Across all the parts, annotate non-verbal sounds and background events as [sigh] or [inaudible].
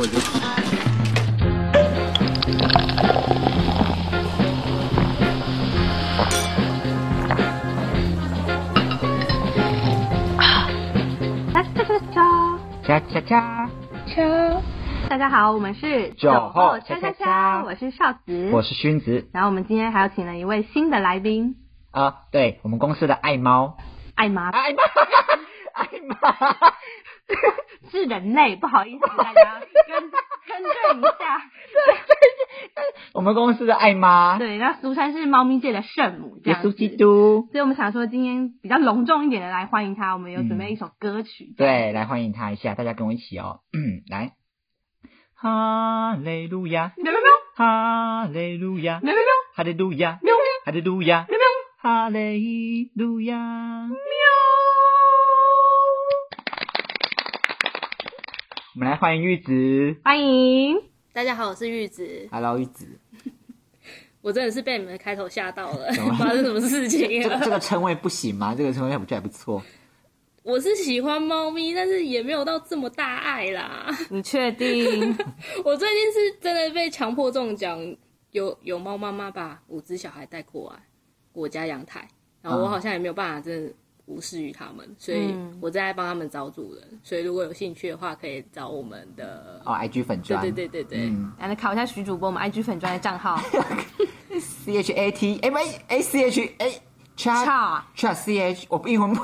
我就。恰恰恰。恰！大家好，我们是酒后恰恰恰恰恰，恰。我是少子，我是熏子。然后我们今天还要请了一位新的来宾，啊，对我们公司的爱猫，爱妈，爱猫，[laughs] 爱猫，[laughs] 是人类，不好意思，大家跟更正一下。[laughs] 我们公司的爱妈，对，那俗称是猫咪界的圣母，耶稣基。督，所以我们想说，今天比较隆重一点的来欢迎他，我们有准备一首歌曲。对，来欢迎他一下，大家跟我一起哦，嗯，[clears throat] 来，哈利路亚，喵喵喵。哈利路亚，喵喵喵。哈利路亚，喵哈利路亚，喵喵。哈利路亚。我们来欢迎玉子欢迎。大家好，我是玉子。，Hello，玉子。[laughs] 我真的是被你们的开头吓到了，[laughs] 怎么发生什么事情这个了？这个称谓不行吗？这个称谓我觉得还不错？我是喜欢猫咪，但是也没有到这么大爱啦。[laughs] 你确定？我最近是真的被强迫中奖，有有猫妈妈把五只小孩带过来我家阳台，然后我好像也没有办法真的无视于他们，所以我正在帮他们找主人。所以如果有兴趣的话，可以找我们的哦，IG 粉对专，对对对对，嗯来考一下徐主播，我们 IG 粉专的账号。，C H A T，哎不哎 C H A 叉叉叉 C H，我英文不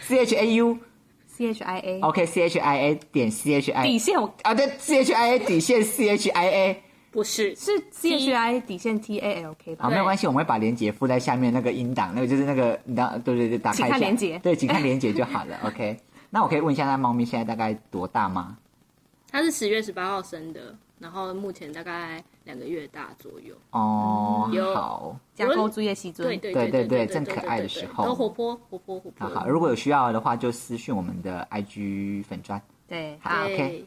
C H A U。C H I A。OK C H I A 点 C H I 底线我啊，对 C H I A 底线 C H I A，不是是 C H I 底线 T A L K 吧好，？没有关系，我们会把链接附在下面那个音档，那个就是那个你当对对对，打开一下请看连结 [laughs] 对，请看连接就好了。[laughs] OK，那我可以问一下，那猫咪现在大概多大吗？它是十月十八号生的，然后目前大概两个月大左右。哦，好，加勾注叶西尊。对对对对正可爱的时候都活泼活泼活泼。好好，如果有需要的话，就私讯我们的 IG 粉砖。对，好好，OK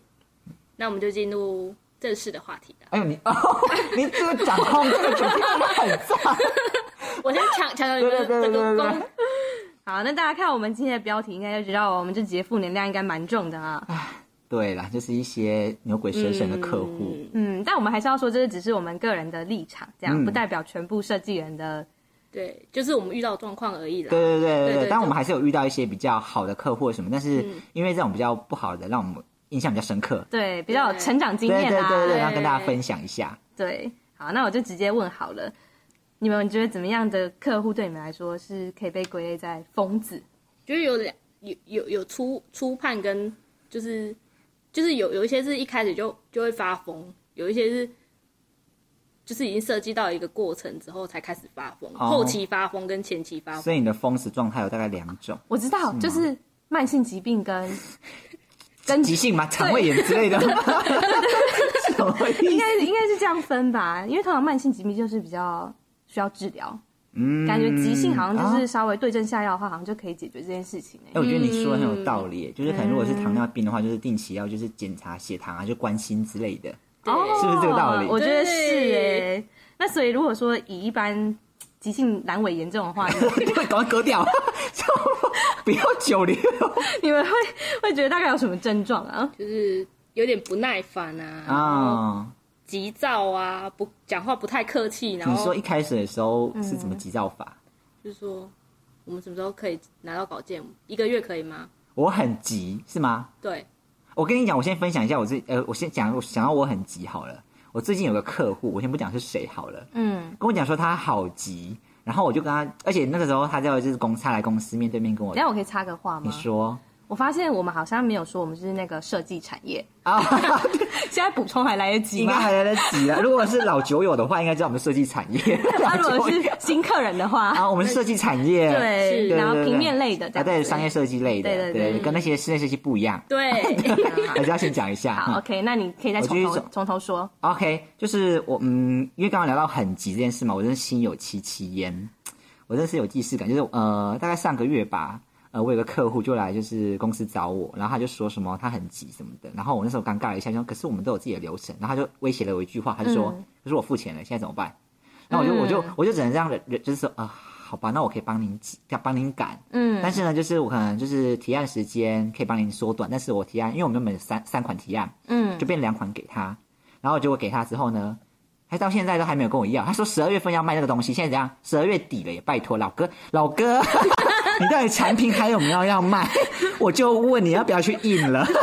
那我们就进入正式的话题的。哎呦你哦，[laughs] 你这个掌控这个主题真的很赞。我先抢抢了你们对对对的这个对对功。好，那大家看我们今天的标题，应该就知道我们这节负能量应该蛮重的啊。对啦，就是一些牛鬼蛇神的客户。嗯嗯，但我们还是要说，这只是我们个人的立场，这样、嗯不代表全部设计人的。对，就是我们遇到的状况而已啦。对对对对对，对对但我们还是有遇到一些比较好的客户什么，但是嗯因为这种比较不好的，让我们印象比较深刻。对，比较有成长经对验啊。对对对，对然后跟大家分享一下。对好，那我就直接问好了，你们觉得怎么样的客户对你们来说是可以被归类在疯子？就是有两有有有初初判跟就是就是有有一些是一开始就就会发疯，有一些是就是已经涉及到一个过程之后才开始发疯，哦后期发疯跟前期发疯。所以你的疯子状态有大概两种，我知道，就是慢性疾病跟 [laughs] 跟急性嘛，肠胃炎之类的。[laughs] 什么意思？应该应该是这样分吧，因为通常慢性疾病就是比较需要治疗，嗯感觉急性好像就是啊稍微对症下药的话，好像就可以解决这件事情、欸哎，我觉得你说的很有道理，嗯就是可能如果是糖尿病的话，就是定期要就是检查血糖啊，就关心之类的。哦，是不是这个道理我觉得是对耶。那所以如果说以一般急性阑尾炎这种的话，[laughs] 你就会赶快割掉，[laughs] 不要久留。[laughs] 你们会会觉得大概有什么症状啊？就是有点不耐烦啊，啊，急躁啊，不讲话不太客气，然后你说一开始的时候是怎么急躁法？就是说我们什么时候可以拿到稿件？一个月可以吗？我很急是吗？对，我跟你讲，我先分享一下我最呃，我先讲，我想到我很急好了。我最近有个客户，我先不讲是谁好了，嗯，跟我讲说他好急，然后我就跟他，而且那个时候他叫就是公差来公司面对面跟我等一下我可以插个话吗？你说我发现我们好像没有说我们是那个设计产业，啊，[laughs] 现在补充还来得及吗？应该还来得及啊。如果是老酒友的话，应该知道我们设计产业。[laughs] 那如果是新客人的话，啊，我们是设计产业，对，是然后平面类的这啊，对，商业设计类的，对对对跟那些室内设计不一样，对，[laughs] 还是要先讲一下。好嗯，OK，那你可以再从头从头说。OK，就是我嗯，因为刚刚聊到很急这件事嘛，我真是心有戚戚焉，我真的是有既视感。就是呃，大概上个月吧，呃，我有个客户就来就是公司找我，然后他就说什么他很急什么的，然后我那时候尴尬了一下，就说可是我们都有自己的流程，然后他就威胁了我一句话，他就说，嗯。可是我付钱了，现在怎么办？然后我就、我就我就只能这样忍，忍就是说啊、好吧，那我可以帮您要帮您赶，嗯，但是呢，就是我可能就是提案时间可以帮您缩短，但是我提案，因为我们原本有三三款提案，嗯，就变两款给他，然后结果给他之后呢，他到现在都还没有跟我要，他说十二月份要卖那个东西，现在怎样？十二月底了也拜托老哥，老哥，[laughs] [laughs] 你到底产品还有没有要卖？[laughs] 我就问你要不要去印了。[laughs]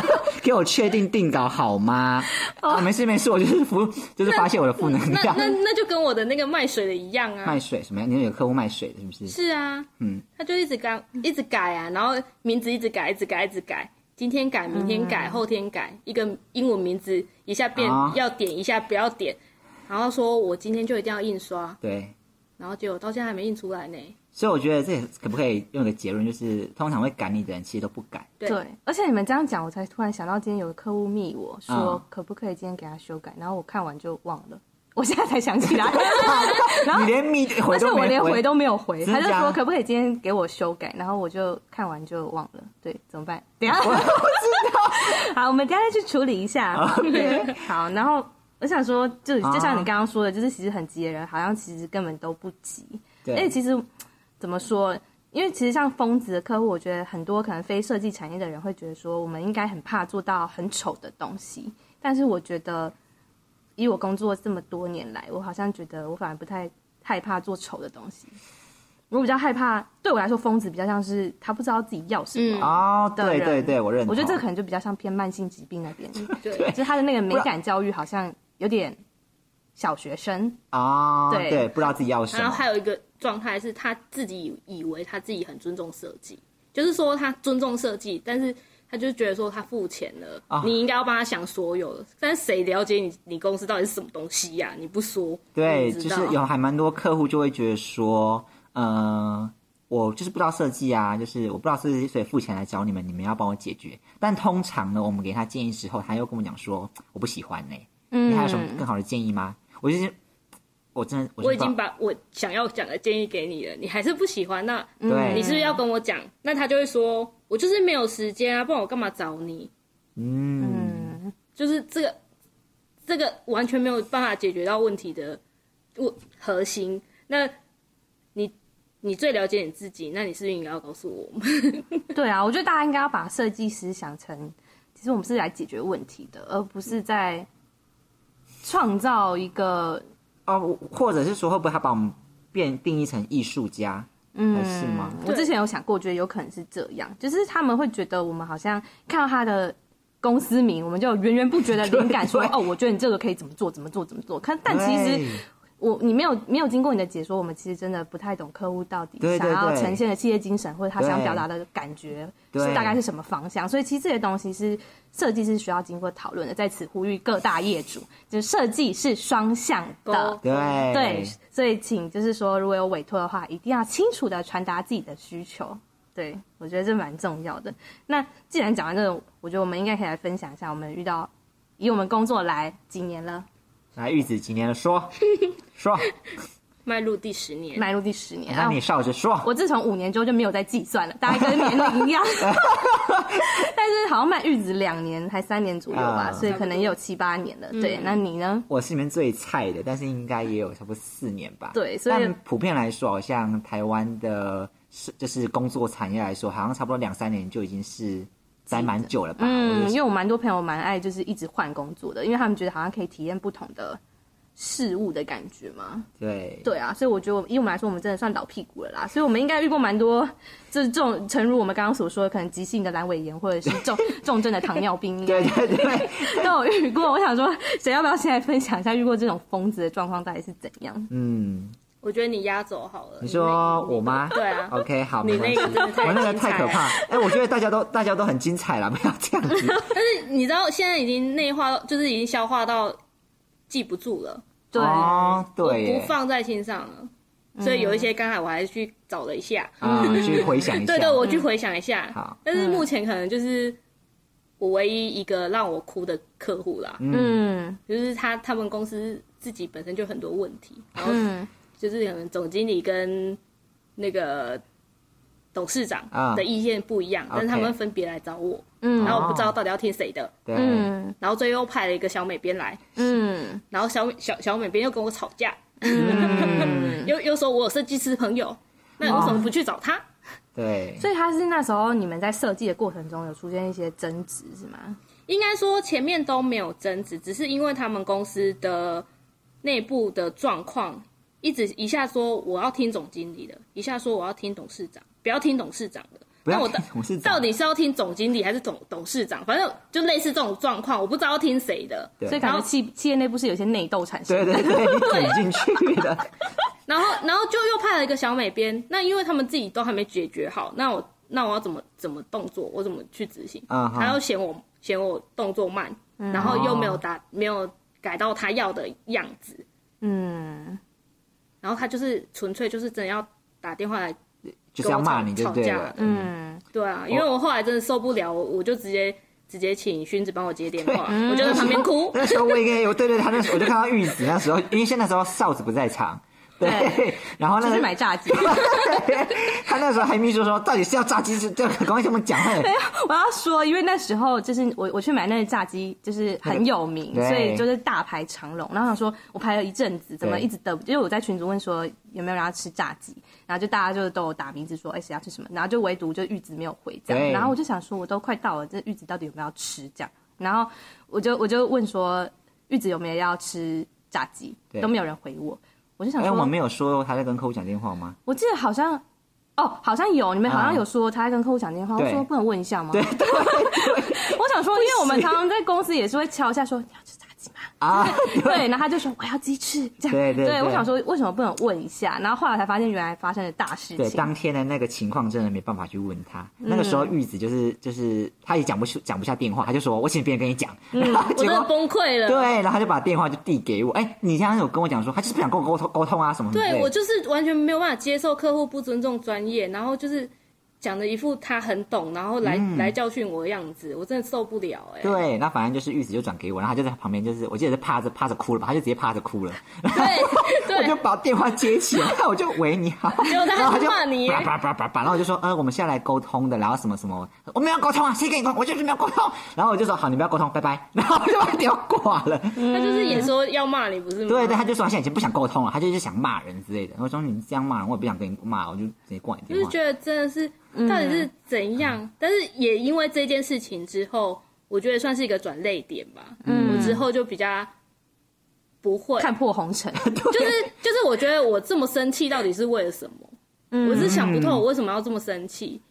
给我确定定稿好吗？哦、啊，没事没事，我就是负，就是发泄我的负能量。那那，那就跟我的那个卖水的一样啊。卖水什么呀？你有客户卖水的，是不是？是啊，嗯，他就一直改，一直改啊，然后名字一直改，一直改，一直改，今天改，明天改，嗯、后天改，一个英文名字一下变要点，一下不要点，然后说我今天就一定要印刷，对，然后结果到现在还没印出来呢。所以我觉得这可不可以用一个结论，就是通常会赶你的人其实都不改。对，而且你们这样讲，我才突然想到，今天有个客户密我说，可不可以今天给他修改？然后我看完就忘了，[laughs] 我现在才想起来。[laughs] 然后你连密回都没回，而且我连回都没有回，他就说可不可以今天给我修改？然后我就看完就忘了。对，怎么办？[laughs] 等下我不知道。好，我们等下再去处理一下。对，好。然后我想说，就就像你刚刚说的，就是其实很急的人，好像其实根本都不急。对，而且其实。怎么说？因为其实像疯子的客户，我觉得很多可能非设计产业的人会觉得说，我们应该很怕做到很丑的东西。但是我觉得，以我工作这么多年来，我好像觉得我反而不太害怕做丑的东西。我比较害怕，对我来说，疯子比较像是他不知道自己要什么哦。对对对，我认。我觉得这可能就比较像偏慢性疾病那边，[laughs] 对，就是他的那个美感教育好像有点小学生啊。对对，不知道自己要什么。然后还有一个。状态是他自己以为他自己很尊重设计，就是说他尊重设计，但是他就觉得说他付钱了，啊、你应该要帮他想所有的。但是谁了解你你公司到底是什么东西呀、啊？你不说，对，就是有还蛮多客户就会觉得说，嗯、呃，我就是不知道设计啊，就是我不知道设计，所以付钱来找你们，你们要帮我解决。但通常呢，我们给他建议之后，他又跟我讲说我不喜欢呢、欸。嗯，你还有什么更好的建议吗？我就是。我真的，我，我已经把我想要讲的建议给你了，你还是不喜欢，那你是不是要跟我讲？那他就会说，我就是没有时间啊，不然我干嘛找你？嗯，就是这个，这个完全没有办法解决到问题的问核心。那你你最了解你自己，那你是不是应该要告诉我们？[laughs] 对啊，我觉得大家应该要把设计师想成，其实我们是来解决问题的，而不是在创造一个。哦，或者是说，会不会他把我们变定义成艺术家？嗯，还是吗？我之前有想过，觉得有可能是这样，就是他们会觉得我们好像看到他的公司名，我们就源源不绝的灵感，[laughs] 说哦，我觉得你这个可以怎么做，怎么做，怎么做。看，但其实。我你没有没有经过你的解说，我们其实真的不太懂客户到底想要呈现的企业精神，或者他想表达的感觉是大概是什么方向。所以其实这些东西是设计是需要经过讨论的。在此呼吁各大业主，就是设计是双向的，对对。所以请就是说，如果有委托的话，一定要清楚的传达自己的需求。对，我觉得这蛮重要的。那既然讲完这个，我觉得我们应该可以来分享一下，我们遇到以我们工作来几年了。来，玉子几年了？说 [laughs] 说，[laughs] 迈入第十年，迈入第十年。那你笑着说，我自从五年之后就没有再计算了，大概跟年龄一样。[laughs] 但是好像卖玉子两年还三年左右吧，所以可能也有七八年了。对，那你呢？我是里面最菜的，但是应该也有差不多四年吧。对，所以普遍来说，好像台湾的是就是工作产业来说，好像差不多两三年就已经是。待蛮久了吧？嗯，因为我蛮多朋友蛮爱就是一直换工作的，因为他们觉得好像可以体验不同的事物的感觉吗。对，对啊，所以我觉得，以我们来说，我们真的算老屁股了啦。所以我们应该遇过蛮多，就是这种，诚如我们刚刚所说的，可能急性的阑尾炎或者是重 [laughs] 重症的糖尿病，对对对，[laughs] 都有遇过。我想说，谁要不要现在分享一下遇过这种疯子的状况到底是怎样？嗯。我觉得你压轴好了。你说我吗？对啊。OK，好。你那个真的太我那个太可怕。哎，我觉得大家都大家都很精彩了，不要这样子。[laughs] 但是你知道，现在已经内化，就是已经消化到记不住了。对，对，不放在心上了。所以有一些刚才我还是去找了一下，嗯，去回想一下。[laughs] 对对，我去回想一下。好。但是目前可能就是我唯一一个让我哭的客户啦。嗯。就是他他们公司自己本身就很多问题，然后。就是可能总经理跟那个董事长的意见不一样，但是他们分别来找我，嗯，然后我不知道到底要听谁的，嗯，然后最后派了一个小美编来，嗯，然后小小小美编又跟我吵架，嗯，[laughs] 又又说我有设计师朋友，那你为什么不去找他？对，所以他是那时候你们在设计的过程中有出现一些争执是吗？应该说前面都没有争执，只是因为他们公司的内部的状况，一直一下说我要听总经理的，一下说我要听董事长，不要听董事长的。那我到底是要听总经理还是总董事长？反正就类似这种状况，我不知道要听谁的。所以感觉企企业内部是有些内斗产生。对对对，[laughs] 卷进去的。[laughs] 然后，然后就又派了一个小美编。那因为他们自己都还没解决好，那我那我要怎么怎么动作？我怎么去执行？他、uh huh. 要嫌我嫌我动作慢，然后又没有打、uh huh. 没有改到他要的样子。嗯。然后他就是纯粹就是真的要打电话来。就是要骂你就对了，嗯，对啊，因为我后来真的受不了，我我就直接直接请勋子帮我接电话，[laughs] 我就在旁边哭。那时候我应该有对对，他那时候我就看到玉子那时候，因为现在时候哨子不在场。对，然后那个买炸鸡，[laughs] 他那时候还秘书说，到底是要炸鸡是？就赶快跟我们讲。[laughs] 没有，我要说，因为那时候就是我我去买那个炸鸡，就是很有名，所以就是大排长龙。然后想说，我排了一阵子，怎么一直等？因为我在群组问说有没有人要吃炸鸡，然后就大家就都有打名字说，哎，谁要吃什么？然后就唯独就玉子没有回这样。然后我就想说，我都快到了，这玉子到底有没有要吃这样？然后我就我就问说，玉子有没有要吃炸鸡？都没有人回我。我就想说，哎，我们没有说他在跟客户讲电话吗？我记得好像，哦，好像有，你们好像有说他在跟客户讲电话。我说不能问一下吗？对对。[laughs] 我想说，因为我们常常在公司也是会敲一下，说？啊，[laughs] 对。[laughs] 然后他就说我要鸡翅，这样。对对。对，我想说，为什么不能问一下？然后后来才发现，原来发生了大事情。对，当天的那个情况真的没办法去问他。那个时候玉子就是就是他也讲不出讲不下电话，他就说我请别人跟你讲。[laughs] 我真的崩溃了。对，然后他就把电话就递给我。哎，你刚刚有跟我讲说，他就是不想跟我沟通沟通啊什么的。对，我就是完全没有办法接受客户不尊重专业，然后就是。讲的一副他很懂，然后来、嗯、来教训我的样子，我真的受不了哎、欸。对，那反正就是玉子就转给我，然后他就在旁边，就是我记得是趴着趴着哭了吧，他就直接趴着哭了。对，对 [laughs] 我就把电话接起来，我就喂你好，[laughs] 然后他就骂你，叭叭叭叭叭，然后我就说，呃，我们现在来沟通的，然后什么什么，我没有沟通啊，谁跟你沟通？我就是没有沟通。然后我就说，好，你不要沟通，拜拜。[laughs] 然后我就把电话挂了。他就是也说要骂你，不是吗？对对，他就说他现在已经不想沟通了，他就是想骂人之类的。我说你这样骂人，我也不想跟你骂，我就直接挂你电话。就是觉得真的是。到底是怎样？嗯、但是也因为这件事情之后，我觉得算是一个转泪点吧。嗯，我之后就比较不会看破红尘。[laughs] 就是就是，我觉得我这么生气到底是为了什么？嗯，我是想不透我为什么要这么生气。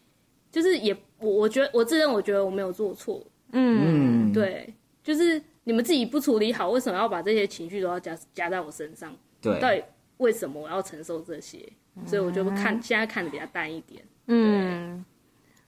就是也我我觉得我自认我觉得我没有做错。嗯，对，就是你们自己不处理好，为什么要把这些情绪都要加加在我身上？对，到底为什么我要承受这些？所以我就看现在看的比较淡一点。嗯，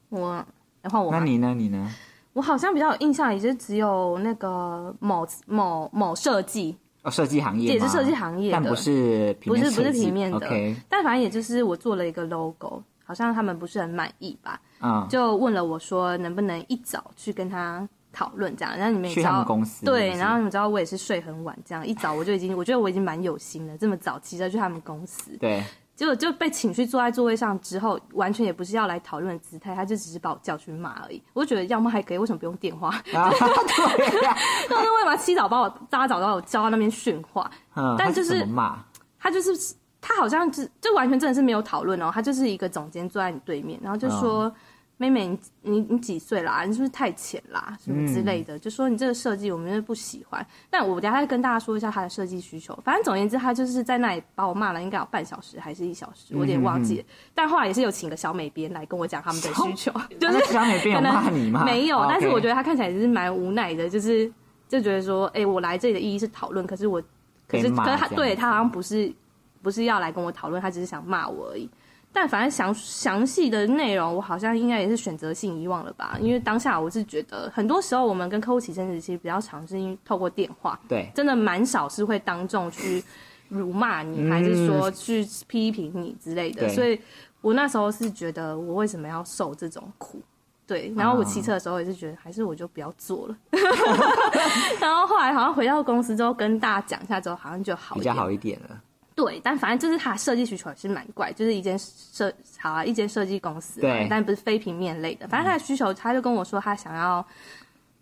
我然后我那你呢？你呢？我好像比较有印象，也是只有那个某某某设计哦，设计行业也是设计行业，但不是不是不是平面的。Okay 但反正也就是我做了一个 logo，好像他们不是很满意吧？嗯，就问了我说能不能一早去跟他讨论这样。然后你们也知道公司对，然后你知道我也是睡很晚，这样一早我就已经我觉得我已经蛮有心了，这么早骑车去他们公司。对。结果就被请去坐在座位上之后，完全也不是要来讨论的姿态，他就只是把我叫去骂而已。我就觉得要骂还可以，为什么不用电话？[laughs] 啊、对呀，那为什么七早把我大家早到我叫到那边训话？嗯、但就是他，就是他好像就就完全真的是没有讨论哦，他就是一个总监坐在你对面，然后就说。嗯妹妹，你你你几岁啦？你是不是太浅啦？什么之类的，嗯、就说你这个设计我们不喜欢。但我等下再跟大家说一下他的设计需求。反正总而言之，他就是在那里把我骂了，应该有半小时还是一小时，我有点忘记了。但后来也是有请个小美编来跟我讲他们的需求，就是小美编有 [laughs] 骂你吗？没有，但是我觉得他看起来也是蛮无奈的，就是就觉得说，哎、欸，我来这里的意义是讨论，可是我可是可是他对他好像不是不是要来跟我讨论，他只是想骂我而已。但反正详详细的内容，我好像应该也是选择性遗忘了吧。因为当下我是觉得，很多时候我们跟客户起争执，其实比较常是因为透过电话，对，真的蛮少是会当众去辱骂你，嗯、还是说去批评你之类的。所以我那时候是觉得，我为什么要受这种苦？对，然后我骑车的时候也是觉得，还是我就不要做了。[laughs] 然后后来好像回到公司之后，跟大家讲一下之后，好像就好比较好一点了。对，但反正就是他设计需求也是蛮怪，就是一间设好啊，一间设计公司，对，但不是非平面类的。反正他的需求，他就跟我说，他想要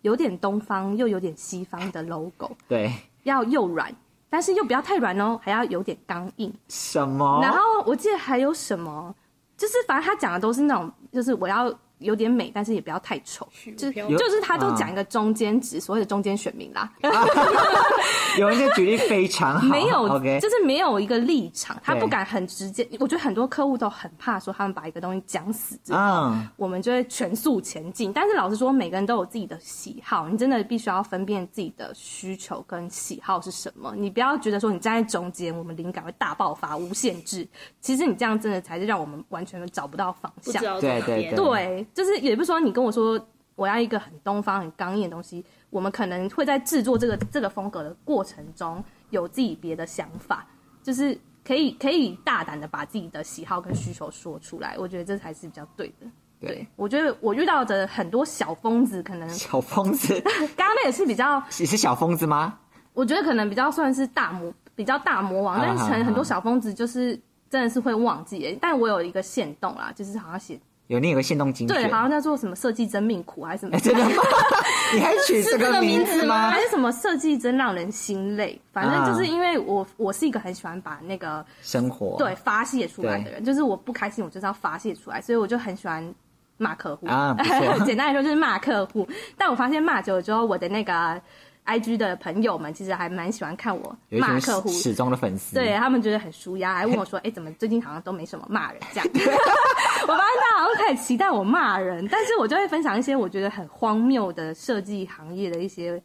有点东方又有点西方的 logo，[laughs] 对，要又软，但是又不要太软哦，还要有点刚硬。什么？然后我记得还有什么就是反正他讲的都是那种，就是我要。有点美，但是也不要太丑，就就是他都讲一个中间值，所谓的中间选民啦。[laughs] 有人就举例非常好，[laughs] 没有，OK，就是没有一个立场，他不敢很直接。我觉得很多客户都很怕说他们把一个东西讲死之后，我们就会全速前进。但是老实说，每个人都有自己的喜好，你真的必须要分辨自己的需求跟喜好是什么。你不要觉得说你站在中间，我们灵感会大爆发、无限制。其实你这样真的才是让我们完全的找不到方向。对对对。对就是也不是说你跟我说我要一个很东方很刚硬的东西，我们可能会在制作这个这个风格的过程中有自己别的想法，就是可以可以大胆的把自己的喜好跟需求说出来，我觉得这才是比较对的。对，对我觉得我遇到的很多小疯子，可能小疯子，刚刚那也是比较，你是小疯子吗？我觉得可能比较算是大魔，比较大魔王，但是很很多小疯子就是真的是会忘记。但我有一个限动啦，就是好像写。有另一个限动精选，对，好像叫做什么设计真命苦还是什么？欸、真的吗？[laughs] 你还取这个名字吗？还是什么设计真让人心累？反正就是因为我我是一个很喜欢把那个生活对发泄出来的人，就是我不开心我就是要发泄出来，所以我就很喜欢骂客户啊。[laughs] 简单来说就是骂客户，但我发现骂久了之后，我的那个。I G 的朋友们其实还蛮喜欢看我骂客户，始终的粉丝，对他们觉得很舒压，还问我说：“哎、欸，怎么最近好像都没什么骂人这样？” [laughs] 我发现大家好像开始期待我骂人，但是我就会分享一些我觉得很荒谬的设计行业的一些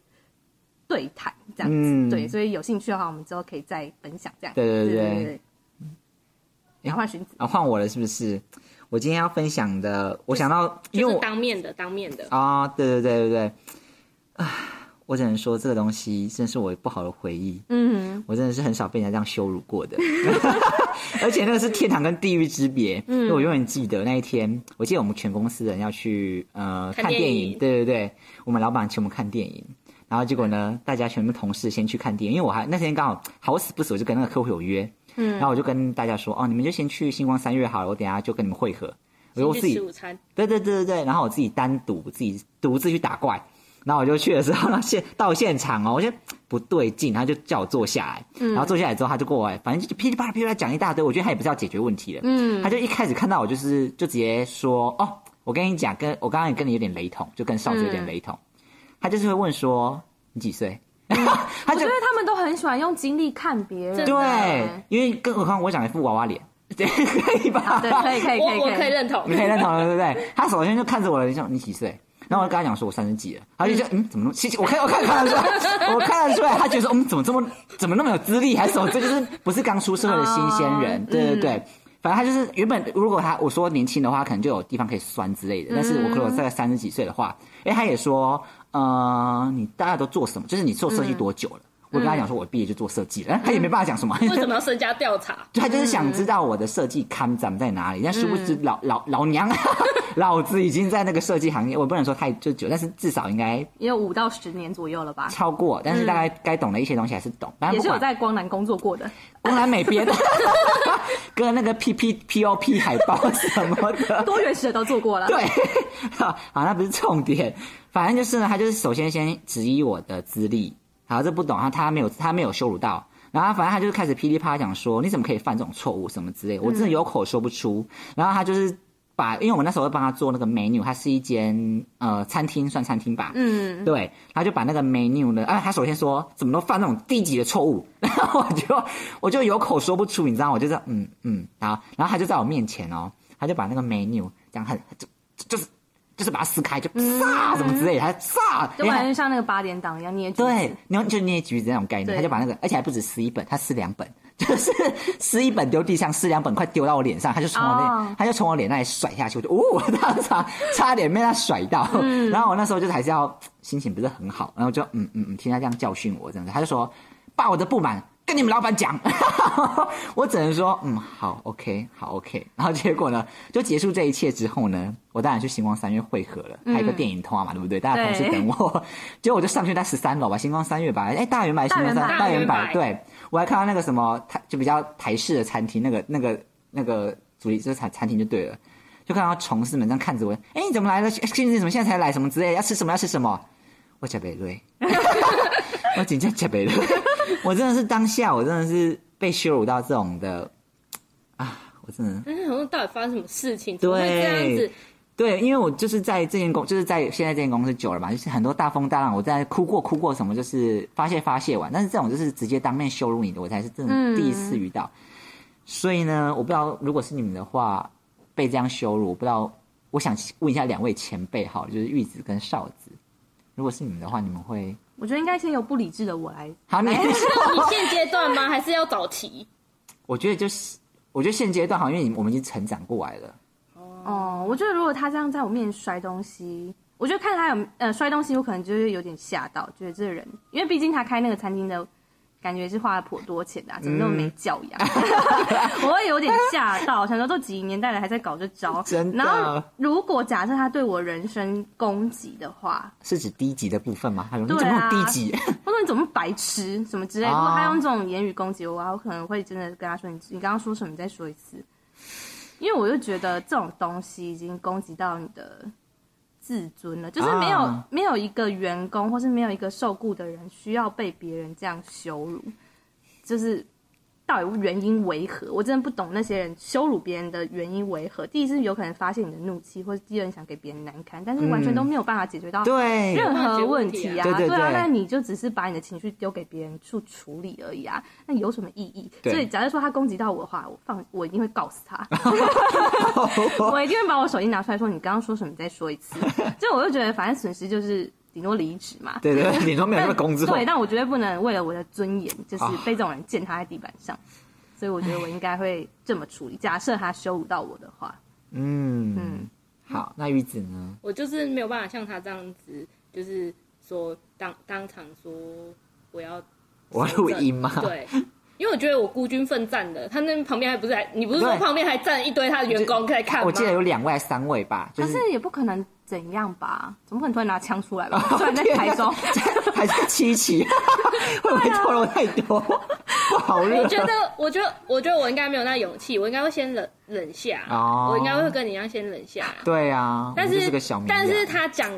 对谈，这样子、嗯。对，所以有兴趣的话，我们之后可以再分享这样。对对对对，对，对。然后换荀子啊，换我了是不是？我今天要分享的，我想到因为我、就是、当面的，当面的啊，对对对对对，啊。我只能说这个东西真是我不好的回忆。嗯，我真的是很少被人家这样羞辱过的，[laughs] 而且那个是天堂跟地狱之别。嗯，我永远记得那一天，我记得我们全公司的人要去呃看电，看电影，对对对，我们老板请我们看电影，然后结果呢，大家全部同事先去看电影，因为我还那天刚好好死不死，我就跟那个客户有约，嗯，然后我就跟大家说，哦，你们就先去星光三月好了，我等下就跟你们会合。我我自己午餐，对对对对对，然后我自己单独自己独自去打怪。然后我就去的时候，呢，现到现场哦，我觉得不对劲，他就叫我坐下来，嗯，然后坐下来之后，他就过来，反正就噼里啪啦噼里啪啦讲一大堆，我觉得他也不是要解决问题的，嗯，他就一开始看到我就是就直接说，哦，我跟你讲，跟我刚刚也跟你有点雷同，就跟少子有点雷同，嗯，他就是会问说你几岁？嗯、[laughs] 他就我觉得他们都很喜欢用精力看别人，对，因为更何况我讲一副娃娃脸，[laughs] 对，可以吧？对，可以可以可以，可以，我可以认同，你可以认同了，对不对？他首先就看着我的，说你几岁？然后我就跟他讲说，我三十几了，他就说，嗯，怎么那么？其实我看，我看，看得出来，我看得出来，他觉得说，嗯，怎么这么，怎么那么有资历，还是什么？这就是不是刚出社会的新鲜人，对对对。反正他就是原本，如果他我说年轻的话，可能就有地方可以酸之类的。但是我可能在三十几岁的话，哎，他也说，呃，你大家都做什么？就是你做设计多久了？我跟他讲说，我毕业就做设计了，他也没办法讲什么。为什么要身家调查？[laughs] 就他就是想知道我的设计看长在哪里。但殊不知老老老娘。[laughs] 老子已经在那个设计行业，我不能说太就久，但是至少应该也有五到十年左右了吧。超过，但是大概该懂的一些东西还是懂。嗯、也是有在光南工作过的，光南美编，[laughs] 跟那个 P P P O P 海报什么的，多元式的都做过了。对，好，那不是重点，反正就是呢，他就是首先先质疑我的资历，好，这不懂，他他没有他没有羞辱到，然后反正他就是开始噼里啪啦讲说，你怎么可以犯这种错误什么之类，我真的有口说不出，然后他就是。把，因为我那时候会帮他做那个 menu，它是一间呃餐厅，算餐厅吧。嗯，对，他就把那个 menu 呢，啊，他首先说怎么都犯那种低级的错误，[laughs] 然后我就我就有口说不出，你知道，我就是嗯嗯，然后然后他就在我面前哦，他就把那个 menu 讲很就就是就是把它撕开，就撒什么之类的，他撒，就完全像那个八点档一样捏橘子，对，然后就捏橘子那种概念，他就把那个，而且还不止撕一本，他撕两本。[laughs] 就是撕一本丢地上，撕两本快丢到我脸上，他就从我脸，oh. 他就从我脸那里甩下去，我就哦，[laughs] 当场差点被他甩到。嗯、然后我那时候就还是要心情不是很好，然后就嗯嗯嗯，听他这样教训我这样子，他就说把我的不满跟你们老板讲。[laughs] 我只能说嗯好，OK 好 OK。然后结果呢，就结束这一切之后呢，我当然去星光三月会合了，还有一个电影通嘛，对不对？大家同时等我。[laughs] 结果我就上去在十三楼吧，星光三月吧，哎，大圆白星光三大圆白对。我还看到那个什么台，就比较台式的餐厅，那个、那个、那个主题这餐餐厅就对了，就看到同事们这样看着我，哎，你怎么来了？现在怎么现在才来？什么之类？要吃什么？要吃什么？我吃贝瑞，[laughs] 我紧接吃贝瑞，[laughs] 我真的是当下，我真的是被羞辱到这种的啊！我我真的。但是我到底发生什么事情？怎么会这样子？对，因为我就是在这间公，就是在现在这间公司久了嘛，就是很多大风大浪，我在哭过哭过什么，就是发泄发泄完。但是这种就是直接当面羞辱你的，我才是真的第一次遇到。嗯、所以呢，我不知道如果是你们的话，被这样羞辱，我不知道。我想问一下两位前辈，好，就是玉子跟少子，如果是你们的话，你们会？我觉得应该先由不理智的我来。好，你 [laughs] 你现阶段吗？还是要早期？我觉得就是，我觉得现阶段好，因为你我们已经成长过来了。哦，我觉得如果他这样在我面前摔东西，我觉得看他有呃摔东西，我可能就是有点吓到，觉得这个人，因为毕竟他开那个餐厅的感觉是花了颇多钱的，啊，怎么那么没教养？嗯、[laughs] 我会有点吓到，想说都几年代了还在搞这招。真的。然后如果假设他对我人身攻击的话，是指低级的部分吗？他说你怎么低级？或者你怎么白痴什么之类？如果他用这种言语攻击我，我可能会真的跟他说：“你你刚刚说什么？你再说一次。”因为我就觉得这种东西已经攻击到你的自尊了，就是没有、啊、没有一个员工或是没有一个受雇的人需要被别人这样羞辱，就是。到底原因为何？我真的不懂那些人羞辱别人的原因为何。第一是有可能发泄你的怒气，或者第二想给别人难堪，但是完全都没有办法解决到对任何问题啊！对啊，那你就只是把你的情绪丢给别人去处理而已啊！那有什么意义？所以假如说他攻击到我的话，我放我一定会告死他，[laughs] [laughs] 我一定会把我手机拿出来说：“你刚刚说什么？你再说一次。”就我就觉得，反正损失就是。顶多离职嘛，对对，顶多没有那个工资。[laughs] 对，但我绝对不能为了我的尊严，就是被这种人践踏在地板上。哦、所以我觉得我应该会这么处理。假设他羞辱到我的话，嗯嗯，好，那玉子呢？我就是没有办法像他这样子，就是说当当场说我要我要录音吗？对。因为我觉得我孤军奋战的，他那旁边还不是还你不是说旁边还站一堆他的员工可以看吗？我记得有两位还三位吧，就是、但是也不可能怎样吧？怎么可能突然拿枪出来吧？突然在台中 [laughs] 还是七期，[laughs] 会不会透露太多？不好热。我觉得，我觉得，我觉得我应该没有那勇气，我应该会先忍忍下。哦，我应该会跟你一样先忍下。对啊，但是，是个小但是他讲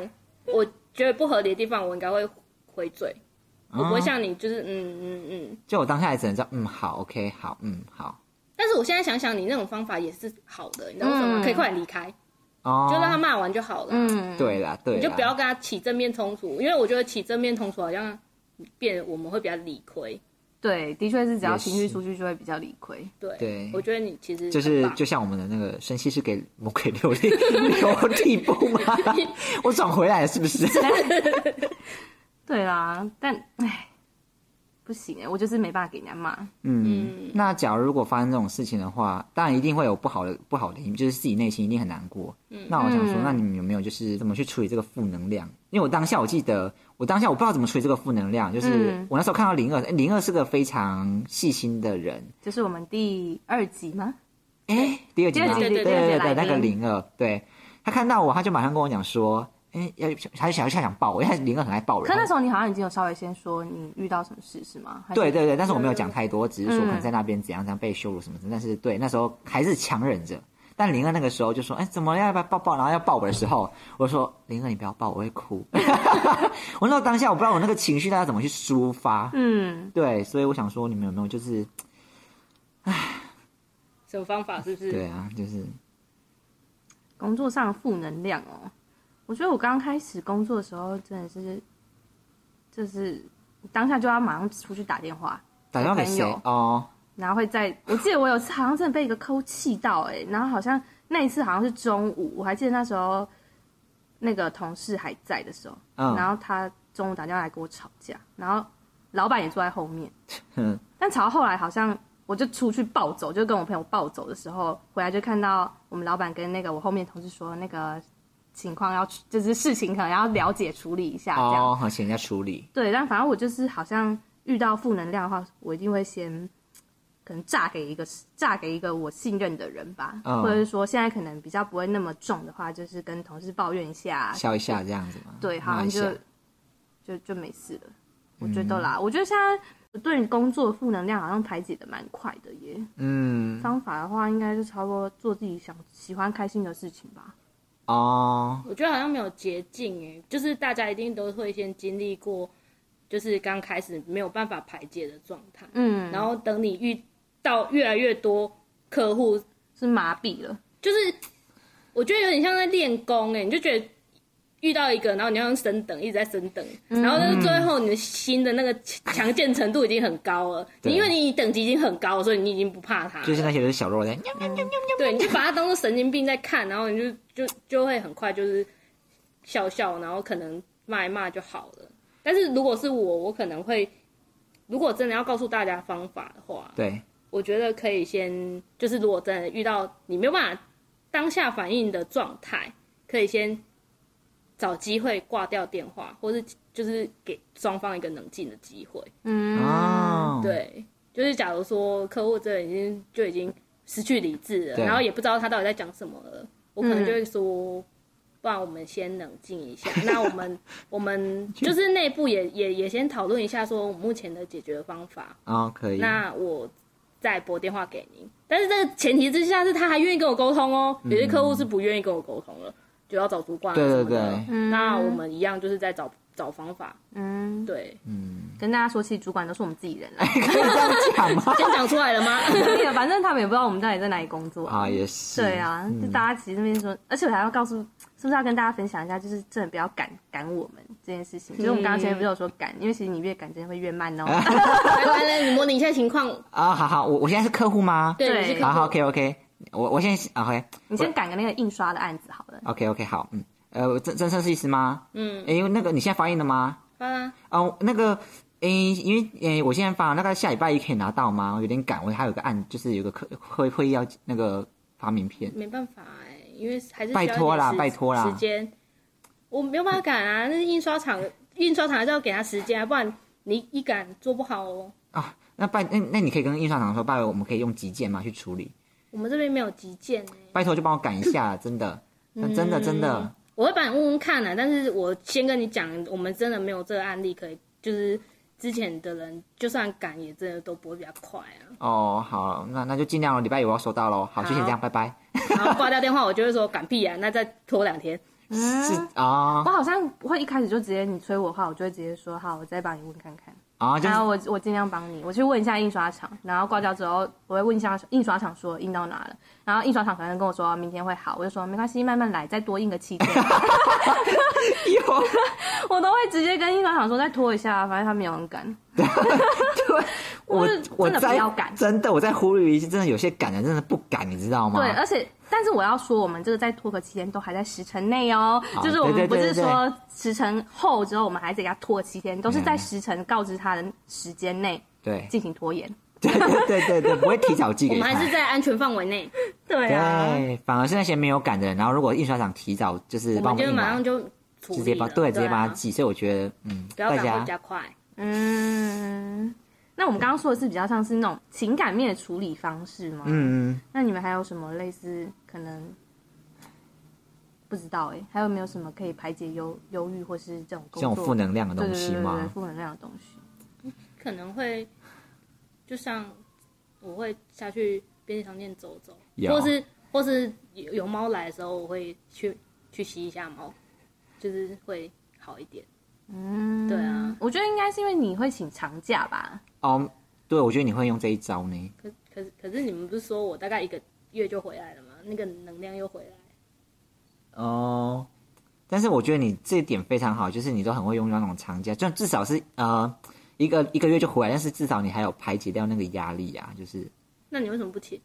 我觉得不合理的地方，我应该会回嘴。我不会像你，就是嗯嗯嗯，就我当下也只能说嗯好，OK 好，嗯好。但是我现在想想，你那种方法也是好的，你知道为什么？可以快点离开，哦，就让他骂完就好了。嗯，对啦，对，你就不要跟他起正面冲突，因为我觉得起正面冲突好像变我们会比较理亏。对，的确是只要情绪出去就会比较理亏。对，对，我觉得你其实就是就像我们的那个神奇是给魔鬼留地留地步吗？[laughs] 我转回来了是不是？[laughs] [laughs] 对啦，但唉，不行哎，我就是没办法给人家骂。嗯，那假如如果发生这种事情的话，当然一定会有不好的不好的就是自己内心一定很难过。嗯，那我想说，那你们有没有就是怎么去处理这个负能量？因为我当下我记得，我当下我不知道怎么处理这个负能量，就是我那时候看到零二，零二是个非常细心的人。就是我们第二集吗？哎，第二集吗？对对对对，那个零二，对，他看到我，他就马上跟我讲说。哎，要还是想要想想抱我，因为林哥很爱抱人。可那时候你好像已经有稍微先说你遇到什么事是吗？对对对，但是我没有讲太多，只是说可能在那边怎样怎样被羞辱什么的。嗯、但是对那时候还是强忍着。但林哥那个时候就说：“哎，怎么要不要抱抱？”然后要抱我的时候，我说：“林哥，你不要抱，我会哭。[laughs] ”我那时候当下我不知道我那个情绪大家怎么去抒发。嗯，对，所以我想说你们有没有就是，唉，什么方法？是不是？对啊，就是工作上的负能量哦。我觉得我刚开始工作的时候，真的是，就是当下就要马上出去打电话，打电话给谁哦？然后会在，我记得我有次好像真的被一个客户气到哎、欸，然后好像那一次好像是中午，我还记得那时候那个同事还在的时候，嗯、然后他中午打电话来跟我吵架，然后老板也坐在后面，[laughs] 嗯、但吵到后来好像我就出去暴走，就跟我朋友暴走的时候，回来就看到我们老板跟那个我后面同事说那个。情况要就是事情可能要了解处理一下，这样哦，好，请人家处理。对，但反正我就是好像遇到负能量的话，我一定会先可能炸给一个炸给一个我信任的人吧，哦、或者是说现在可能比较不会那么重的话，就是跟同事抱怨一下，笑一下这样子嘛。对，好像就就就没事了。我觉得啦，嗯、我觉得现在对你工作的负能量好像排解的蛮快的耶。嗯，方法的话，应该就差不多做自己想喜欢开心的事情吧。哦，oh. 我觉得好像没有捷径诶，就是大家一定都会先经历过，就是刚开始没有办法排解的状态，嗯，然后等你遇到越来越多客户是麻痹了，就是我觉得有点像在练功诶，你就觉得遇到一个，然后你要用升等，一直在升等，嗯、然后就是最后你的心的那个强健程度已经很高了，因为你等级已经很高了，所以你已经不怕它。就是那些都是小肉在，对，你就把它当做神经病在看，然后你就就就会很快就是笑笑，然后可能骂一骂就好了。但是如果是我，我可能会。如果真的要告诉大家方法的话，对，我觉得可以先，就是如果真的遇到你没有办法当下反应的状态，可以先找机会挂掉电话，或是就是给双方一个冷静的机会。嗯，对，就是假如说客户这已经就已经失去理智了，然后也不知道他到底在讲什么了，我可能就会说。嗯不然我们先冷静一下。[laughs] 那我们我们就是内部也也也先讨论一下，说我目前的解决的方法啊，可以。那我再拨电话给您，但是这个前提之下是他还愿意跟我沟通哦。有些客户是不愿意跟我沟通了，就要找主管。对对对。那我们一样就是在找。找方法，嗯，对，嗯，跟大家说，其实主管都是我们自己人了，[laughs] 可以这样讲吗？[laughs] 先讲出来了吗？可以，反正他们也不知道我们到底在哪里工作 [laughs] 啊，也是，对啊，就大家其实那边说，而且我还要告诉，是不是要跟大家分享一下，就是真的不要赶赶我们这件事情。其实我们刚刚前面不是有说赶，因为其实你越赶，真的会越慢哦。来来来，你模拟一下情况啊，好好，我我现在是客户吗？对，好好，OK OK，我我现在 OK，你先赶个那个印刷的案子好了。OK OK，好，嗯，呃，真真设计师吗？嗯，哎，那个你现在发印了吗？啊哦，那个，诶、欸，因为诶、欸，我现在发，那个下礼拜一可以拿到吗？我有点赶，我还有个案，就是有个课会会议要那个发名片。没办法哎，因为还是拜托啦，拜托啦，时间我没有办法赶啊，那是印刷厂，印刷厂还是要给他时间啊，不然你一赶做不好哦。啊，那拜那那你可以跟印刷厂说，拜托我们可以用急件嘛去处理。我们这边没有急件，拜托就帮我赶一下，[laughs] 真的，真的真的。我会帮你问问看啊，但是我先跟你讲，我们真的没有这个案例可以，就是之前的人就算赶也真的都不会比较快啊。哦，好，那那就尽量了，礼拜一我要收到喽。好，就先这样，拜拜。然后挂掉电话，我就会说赶屁啊，那再拖两天。[laughs] 是啊，我好像会一开始就直接你催我的话，我就会直接说好，我再帮你问看看。啊，然后我我尽量帮你，我去问一下印刷厂，然后挂掉之后，我会问一下印刷厂说印到哪了，然后印刷厂可能跟我说明天会好，我就说没关系，慢慢来，再多印个七天。有，[laughs] 我都会直接跟印刷厂说再拖一下，反正他没有很赶。[laughs] 对，我我真的不要赶，真的我在呼吁一些，真的有些赶的真的不敢，你知道吗？对，而且。但是我要说，我们这个在拖个七天都还在时辰内哦，就是我们不是说时辰后之后我们还得给他拖七天，都是在时辰告知他的时间内对。进行拖延，对对对对对，不会提早寄给他，[laughs] 我们还是在安全范围内，对啊，反而是那些没有赶的人，然后如果印刷厂提早就是帮我们，就马上就直接把对直接把它寄，所以我觉得嗯，大家比较快，嗯。那我们刚刚说的是比较像是那种情感面的处理方式吗？嗯嗯，那你们还有什么类似可能不知道哎、欸？还有没有什么可以排解忧忧郁或是这种这种负能量的东西吗？负能量的东西可能会就像我会下去便利商店走走，或是或是有有猫来的时候，我会去去吸一下猫，就是会好一点。嗯，对啊，我觉得应该是因为你会请长假吧。哦，um, 对，我觉得你会用这一招呢。可可是可是你们不是说我大概一个月就回来了吗？那个能量又回来。哦，uh, 但是我觉得你这一点非常好，就是你都很会用那种长假，就至少是呃一个一个月就回来，但是至少你还有排解掉那个压力啊，就是。那你为什么不请？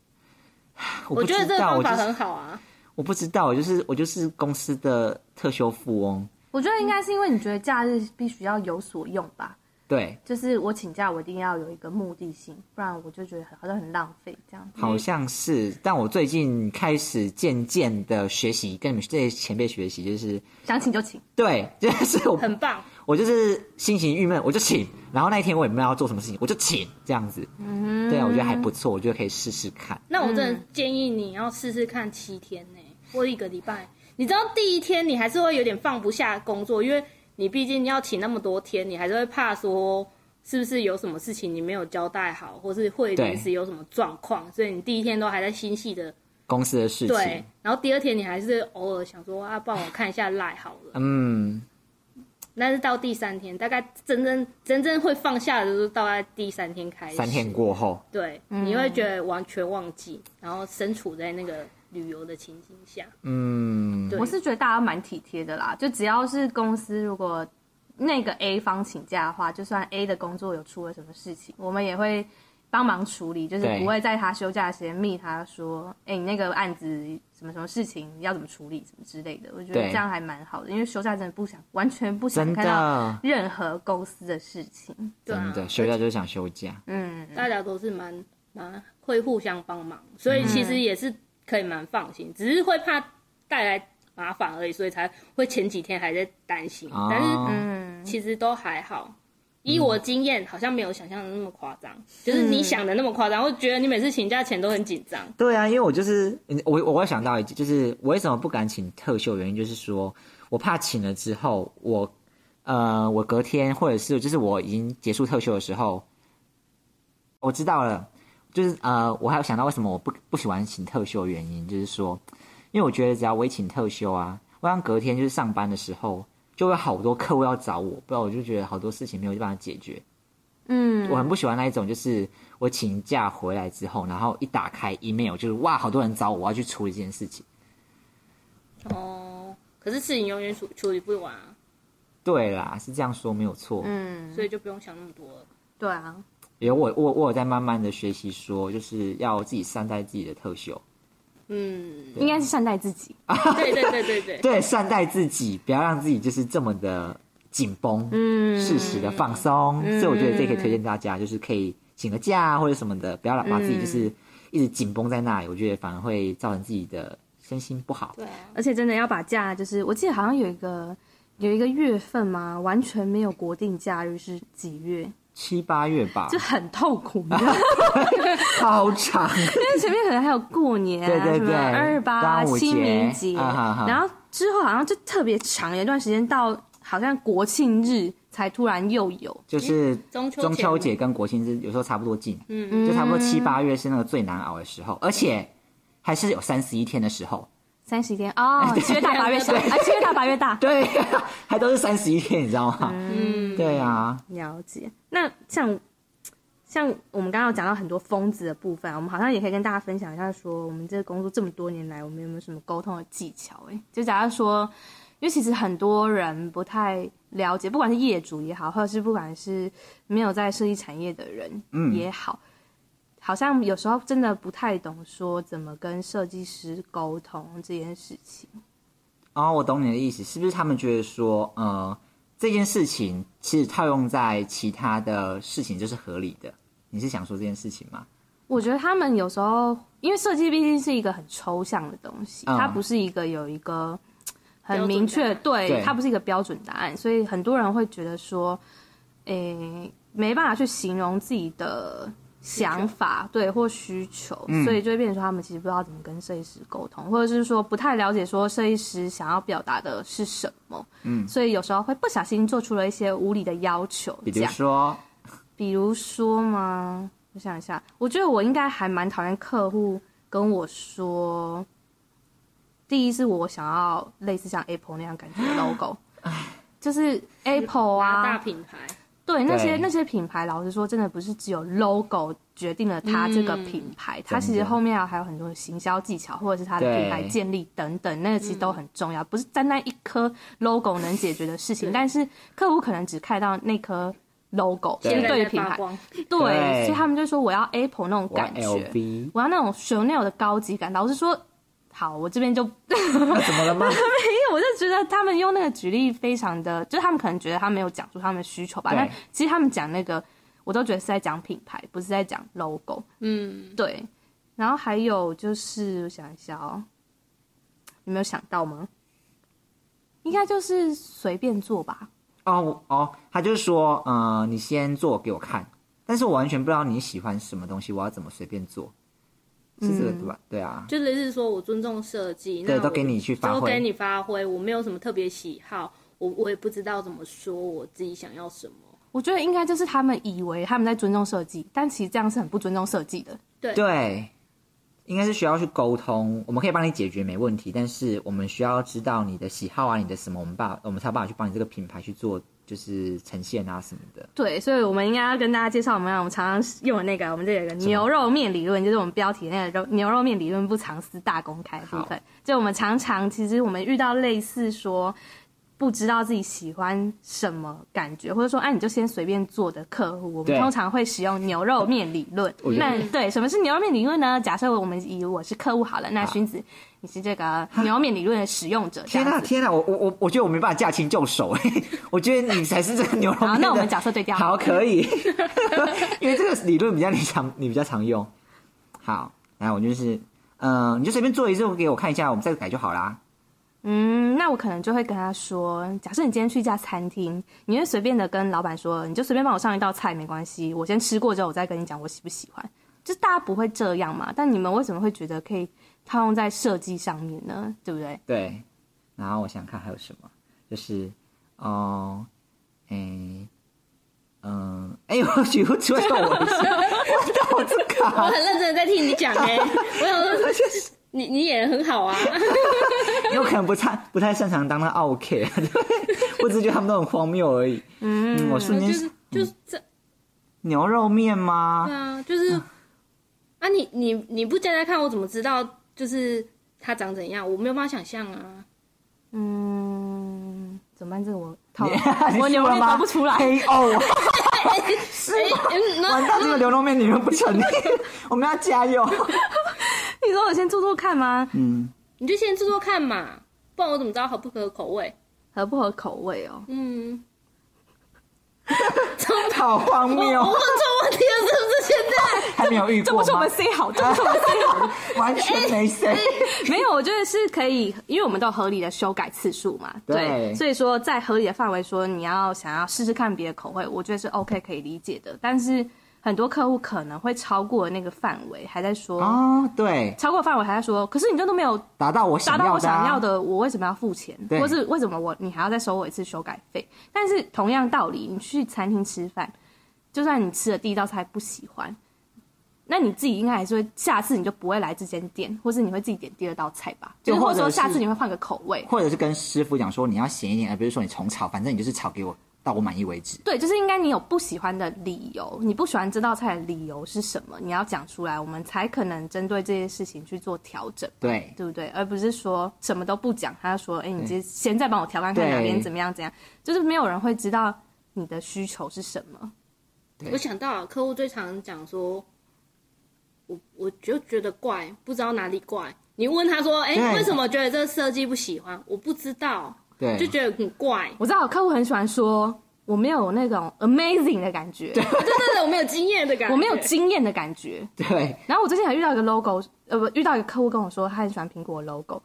我，不知道，我觉得这个方法很好啊。我不知道，我就是我就是公司的特休富翁。我觉得应该是因为你觉得假日必须要有所用吧。对，就是我请假，我一定要有一个目的性，不然我就觉得好像很浪费这样。好像是，但我最近开始渐渐的学习，跟你们这些前辈学习，就是想请就请。对，[laughs] 就是我很棒。我就是心情郁闷，我就请，然后那一天我也没有要做什么事情，我就请这样子。嗯，对啊，我觉得还不错，我觉得可以试试看。那我真的建议你要试试看七天呢，或一个礼拜。你知道第一天你还是会有点放不下工作，因为。你毕竟要请那么多天，你还是会怕说是不是有什么事情你没有交代好，或是会临时有什么状况，所以你第一天都还在心细的公司的事情。对，然后第二天你还是偶尔想说啊，帮我看一下赖好了。嗯，但是到第三天，大概真正真正会放下的，就是到在第三天开始。三天过后，对，你会觉得完全忘记，然后身处在那个旅游的情景下。嗯，我是觉得大家蛮体贴的啦，就只要是公司如果那个 A 方请假的话，就算 A 的工作有出了什么事情，我们也会。帮忙处理，就是不会在他休假的时间密他说，哎，你那个案子什么什么事情要怎么处理，什么之类的。我觉得这样还蛮好的，因为休假真的不想，完全不想看到任何公司的事情。真的，休假就是想休假。嗯，大家都是蛮蛮会互相帮忙，所以其实也是可以蛮放心，只是会怕带来麻烦而已，所以才会前几天还在担心。但是，嗯，其实都还好。以我经验，好像没有想象的那么夸张，就是你想的那么夸张。我觉得你每次请假前都很紧张。对啊，因为我就是我，我会想到一句，就是我为什么不敢请特休，原因就是说我怕请了之后，我呃，我隔天或者是就是我已经结束特休的时候，我知道了，就是呃，我还有想到为什么我不不喜欢请特休的原因，就是说，因为我觉得只要我一请特休啊，我想隔天就是上班的时候。就会好多客户要找我，不然我就觉得好多事情没有办法解决。嗯，我很不喜欢那一种，就是我请假回来之后，然后一打开 email，就是哇，好多人找我，我要去处理这件事情。哦，可是事情永远处处理不完啊。对啦，是这样说没有错。嗯，所以就不用想那么多了。对啊，有我我我有在慢慢的学习，说就是要自己善待自己的特秀。嗯，应该是善待自己。[laughs] 对对对对对，对，善待自己，不要让自己就是这么的紧绷，嗯，适时的放松。所以我觉得这可以推荐大家，就是可以请个假或者什么的，不要把自己就是一直紧绷在那里。我觉得反而会造成自己的身心不好。对，而且真的要把假，就是我记得好像有一个有一个月份嘛，完全没有国定假日是几月？七八月吧，就很痛苦，[laughs] 好长，因为前面可能还有过年，对对对，二八、清明节，然后之后好像就特别长一段时间，到好像国庆日才突然又有，就是中秋节跟国庆日有时候差不多近，嗯，就差不多七八月是那个最难熬的时候，而且还是有三十一天的时候。三十天哦，七月大八月小，[laughs] 啊，七月大八月大，[laughs] 对，还都是三十一天，你知道吗？嗯，对啊，了解。那像像我们刚刚有讲到很多疯子的部分，我们好像也可以跟大家分享一下，说我们这个工作这么多年来，我们有没有什么沟通的技巧？哎，就假如说，因为其实很多人不太了解，不管是业主也好，或者是不管是没有在设计产业的人也好。嗯好像有时候真的不太懂说怎么跟设计师沟通这件事情。哦，我懂你的意思，是不是他们觉得说，呃，这件事情其实套用在其他的事情就是合理的？你是想说这件事情吗？我觉得他们有时候，因为设计毕竟是一个很抽象的东西，嗯、它不是一个有一个很明确，对，它不是一个标准答案，所以很多人会觉得说，诶、欸，没办法去形容自己的。想法对或需求，嗯，所以就会变成说他们其实不知道怎么跟设计师沟通，或者是说不太了解说设计师想要表达的是什么，嗯，所以有时候会不小心做出了一些无理的要求。比如说，比如说吗？我想一下，我觉得我应该还蛮讨厌客户跟我说，第一是我想要类似像 Apple 那样感觉的 logo，[laughs] 就是 Apple 啊，大品牌。对那些那些品牌，老实说，真的不是只有 logo 决定了它这个品牌，嗯、它其实后面还有很多的行销技巧，或者是它的品牌建立等等，那个其实都很重要，不是单单一颗 logo 能解决的事情。但是客户可能只看到那颗 logo，对。对品牌对，对，所以他们就说我要 Apple 那种感觉，我要，我要那种 Chanel 的高级感。老实说。好，我这边就 [laughs] 怎么了吗？[laughs] 没有，我就觉得他们用那个举例非常的，就是他们可能觉得他没有讲出他们的需求吧。但其实他们讲那个，我都觉得是在讲品牌，不是在讲 logo。嗯，对。然后还有就是，我想一下哦，你没有想到吗？应该就是随便做吧。哦哦，他就是说，嗯、呃，你先做给我看，但是我完全不知道你喜欢什么东西，我要怎么随便做。是这个对吧？嗯、对啊，就类似说我尊重设计，那，都给你去发挥，都给你发挥。我没有什么特别喜好，我我也不知道怎么说我自己想要什么。我觉得应该就是他们以为他们在尊重设计，但其实这样是很不尊重设计的。对对，应该是需要去沟通，我们可以帮你解决没问题，但是我们需要知道你的喜好啊，你的什么，我们把我们才有办法去帮你这个品牌去做。就是呈现啊什么的，对，所以我们应该要跟大家介绍我们我们常常用的那个，我们这有一个牛肉面理论，就是我们标题那个肉牛肉面理论不藏私大公开部分。就我们常常其实我们遇到类似说不知道自己喜欢什么感觉，或者说哎、啊、你就先随便做的客户，我们通常会使用牛肉面理论。那对，什么是牛肉面理论呢？假设我们以我是客户好了，那荀子。你是这个牛肉面理论的使用者。天哪，天哪，我我我我觉得我没办法驾轻就熟哎，[laughs] 我觉得你才是这个牛肉面。好，那我们角色对调。好，可以，[laughs] 因为这个理论比较你常你比较常用。好，来，我就是，嗯、呃，你就随便做一次给我看一下，我们再改就好啦。嗯，那我可能就会跟他说，假设你今天去一家餐厅，你会随便的跟老板说，你就随便帮我上一道菜没关系，我先吃过之后，我再跟你讲我喜不喜欢。就大家不会这样嘛？但你们为什么会觉得可以？套用在设计上面呢，对不对？对。然后我想看还有什么，就是哦，哎、欸，嗯，哎、欸，我举不出来我，我我这个，[laughs] 我很认真的在听你讲哎，我想说，[laughs] 你你演得很好啊，[laughs] 有可能不太不太擅长当那奥客，[laughs] 我只是觉得他们都很荒谬而已。嗯，嗯我瞬间就是就是这牛肉面吗？对啊，就是、嗯、啊，你你你不加加看，我怎么知道？就是他长怎样，我没有办法想象啊。嗯，怎么办？这个我套，[laughs] 我牛肉面不出来。哦，是吗？完蛋，这个牛肉面你们不成立，我们要加油。[laughs] 你说我先做做看吗？嗯，你就先做做看嘛，不然我怎么知道合不合口味？合不合口味哦？嗯。好荒谬！我问错问题了，是不是？现在还没有遇过吗？这不是我们 say 好，这不是我们 say 好，完全没 say。没有，我觉得是可以，因为我们都有合理的修改次数嘛。对，对，所以说在合理的范围，说你要想要试试看别的口味，我觉得是 OK 可以理解的。但是。很多客户可能会超过那个范围，还在说哦，对，超过范围还在说，可是你这都没有达到我想要的、啊，达到我想要的，我为什么要付钱？或是为什么我你还要再收我一次修改费？但是同样道理，你去餐厅吃饭，就算你吃了第一道菜不喜欢，那你自己应该还是会下次你就不会来这间店，或是你会自己点第二道菜吧？就或者说下次你会换个口味，或者是跟师傅讲说你要咸一点，而不是说你重炒，反正你就是炒给我。到我满意为止。对，就是应该你有不喜欢的理由，你不喜欢这道菜的理由是什么？你要讲出来，我们才可能针对这些事情去做调整。对，对不对？而不是说什么都不讲，他说：“哎，你先先再帮我调看看哪边怎么样怎样。”就是没有人会知道你的需求是什么。我想到客户最常讲说：“我我就觉得怪，不知道哪里怪。”你问他说：“哎，为什么觉得这个设计不喜欢？”我不知道。对，就觉得很怪。我知道客户很喜欢说我没有那种 amazing 的感觉，对对对，我没有经验的感觉，我没有经验的感觉。对。然后我最近还遇到一个 logo，呃，不，遇到一个客户跟我说他很喜欢苹果 logo，